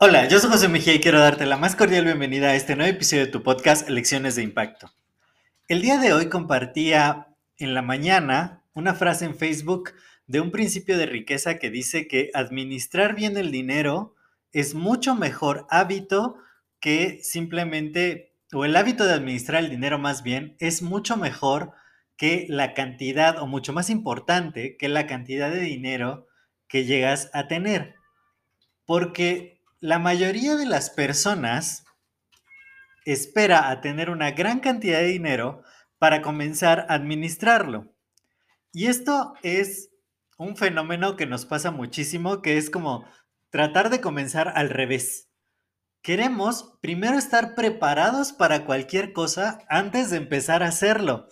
Hola, yo soy José Mejía y quiero darte la más cordial bienvenida a este nuevo episodio de tu podcast Lecciones de Impacto. El día de hoy compartía en la mañana una frase en Facebook de un principio de riqueza que dice que administrar bien el dinero es mucho mejor hábito que simplemente, o el hábito de administrar el dinero más bien, es mucho mejor que la cantidad, o mucho más importante que la cantidad de dinero que llegas a tener. Porque la mayoría de las personas espera a tener una gran cantidad de dinero para comenzar a administrarlo. Y esto es un fenómeno que nos pasa muchísimo, que es como tratar de comenzar al revés. Queremos primero estar preparados para cualquier cosa antes de empezar a hacerlo.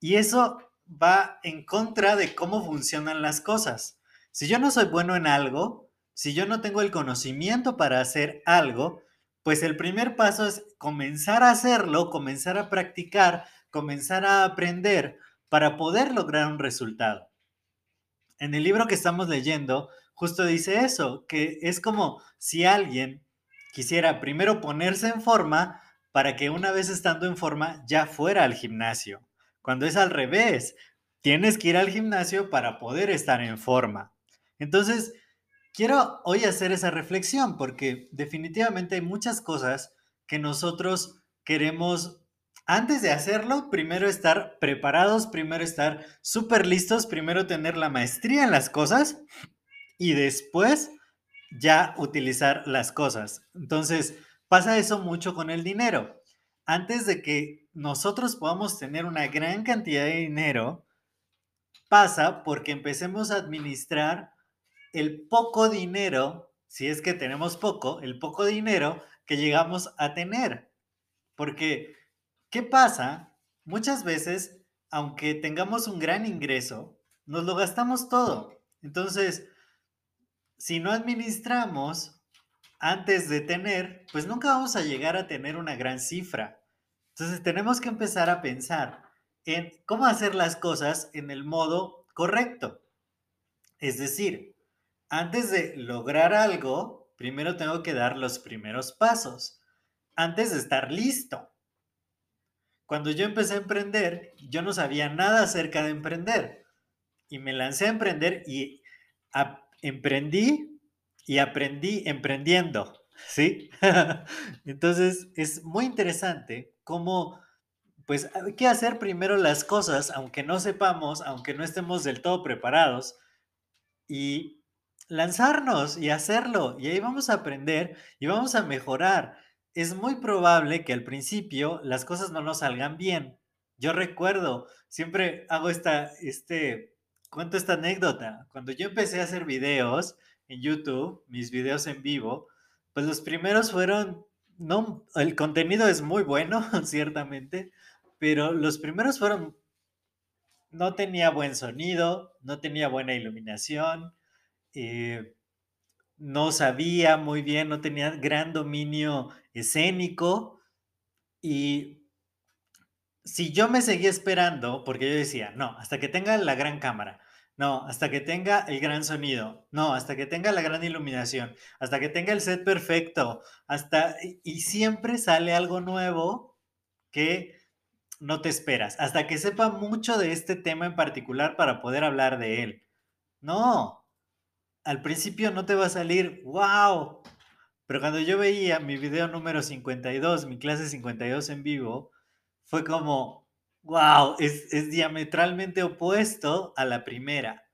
Y eso va en contra de cómo funcionan las cosas. Si yo no soy bueno en algo, si yo no tengo el conocimiento para hacer algo, pues el primer paso es comenzar a hacerlo, comenzar a practicar, comenzar a aprender para poder lograr un resultado. En el libro que estamos leyendo, justo dice eso, que es como si alguien quisiera primero ponerse en forma para que una vez estando en forma ya fuera al gimnasio. Cuando es al revés, tienes que ir al gimnasio para poder estar en forma. Entonces, quiero hoy hacer esa reflexión porque definitivamente hay muchas cosas que nosotros queremos, antes de hacerlo, primero estar preparados, primero estar súper listos, primero tener la maestría en las cosas y después ya utilizar las cosas. Entonces, pasa eso mucho con el dinero. Antes de que nosotros podamos tener una gran cantidad de dinero, pasa porque empecemos a administrar el poco dinero, si es que tenemos poco, el poco dinero que llegamos a tener. Porque, ¿qué pasa? Muchas veces, aunque tengamos un gran ingreso, nos lo gastamos todo. Entonces, si no administramos antes de tener, pues nunca vamos a llegar a tener una gran cifra. Entonces, tenemos que empezar a pensar en cómo hacer las cosas en el modo correcto. Es decir, antes de lograr algo, primero tengo que dar los primeros pasos, antes de estar listo. Cuando yo empecé a emprender, yo no sabía nada acerca de emprender. Y me lancé a emprender y emprendí y aprendí emprendiendo. ¿Sí? Entonces es muy interesante cómo, pues hay que hacer primero las cosas, aunque no sepamos, aunque no estemos del todo preparados. Y lanzarnos y hacerlo. Y ahí vamos a aprender y vamos a mejorar. Es muy probable que al principio las cosas no nos salgan bien. Yo recuerdo, siempre hago esta, este, cuento esta anécdota. Cuando yo empecé a hacer videos en YouTube, mis videos en vivo, pues los primeros fueron, no, el contenido es muy bueno, ciertamente, pero los primeros fueron, no tenía buen sonido, no tenía buena iluminación, eh, no sabía muy bien, no tenía gran dominio escénico y si yo me seguía esperando, porque yo decía, no, hasta que tenga la gran cámara, no, hasta que tenga el gran sonido, no, hasta que tenga la gran iluminación, hasta que tenga el set perfecto, hasta, y siempre sale algo nuevo que no te esperas, hasta que sepa mucho de este tema en particular para poder hablar de él. No, al principio no te va a salir, wow. Pero cuando yo veía mi video número 52, mi clase 52 en vivo, fue como, wow, es, es diametralmente opuesto a la primera.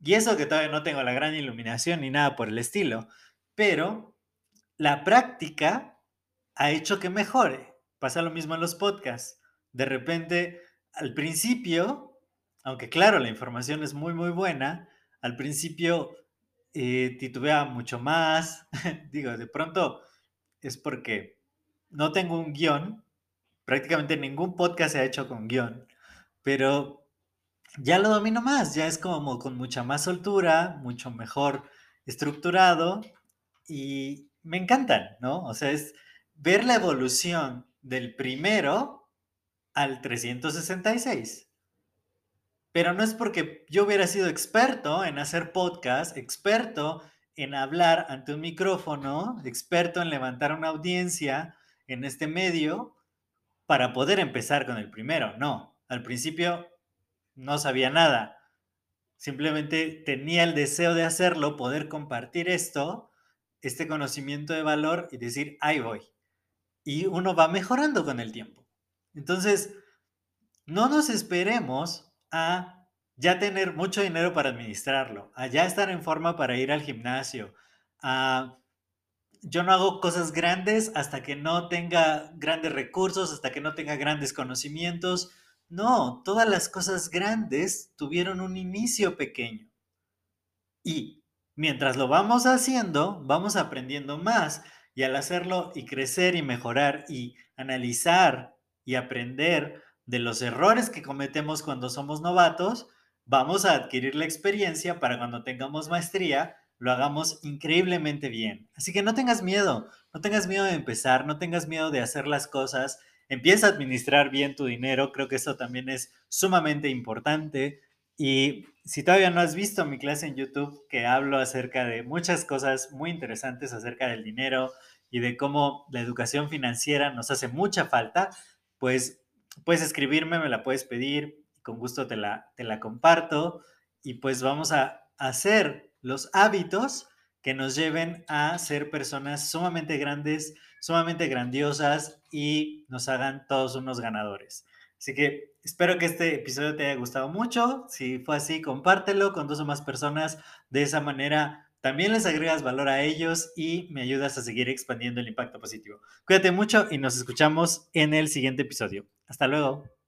Y eso que todavía no tengo la gran iluminación ni nada por el estilo. Pero la práctica ha hecho que mejore. Pasa lo mismo en los podcasts. De repente, al principio, aunque claro, la información es muy, muy buena, Al principio eh, titubeaba mucho más. Digo, de pronto es porque no tengo un guion. Prácticamente ningún podcast se ha hecho con guion. Pero ya lo domino más. Ya es como con mucha más soltura, mucho mejor estructurado. Y me encantan, ¿no? O sea, es ver la evolución del primero al 366. Pero no es porque yo hubiera sido experto en hacer podcast, experto en hablar ante un micrófono, experto en levantar una audiencia en este medio para poder empezar con el primero. No, al principio no sabía nada. Simplemente tenía el deseo de hacerlo, poder compartir esto, este conocimiento de valor y decir, ahí voy. Y uno va mejorando con el tiempo. Entonces, no nos esperemos a ya tener mucho dinero para administrarlo, a ya estar en forma para ir al gimnasio, a yo no hago cosas grandes hasta que no tenga grandes recursos, hasta que no tenga grandes conocimientos. No, todas las cosas grandes tuvieron un inicio pequeño. Y mientras lo vamos haciendo, vamos aprendiendo más. Y al hacerlo y crecer y mejorar y analizar y aprender, de los errores que cometemos cuando somos novatos, vamos a adquirir la experiencia para cuando tengamos maestría, lo hagamos increíblemente bien. Así que no tengas miedo, no tengas miedo de empezar, no tengas miedo de hacer las cosas, empieza a administrar bien tu dinero, creo que eso también es sumamente importante. Y si todavía no has visto mi clase en YouTube, que hablo acerca de muchas cosas muy interesantes acerca del dinero y de cómo la educación financiera nos hace mucha falta, pues puedes escribirme, me la puedes pedir, con gusto te la, te la comparto y pues vamos a hacer los hábitos que nos lleven a ser personas sumamente grandes, sumamente grandiosas y nos hagan todos unos ganadores. Así que espero que este episodio te haya gustado mucho. Si fue así, compártelo con dos o más personas. De esa manera también les agregas valor a ellos y me ayudas a seguir expandiendo el impacto positivo. Cuídate mucho y nos escuchamos en el siguiente episodio. Hasta luego.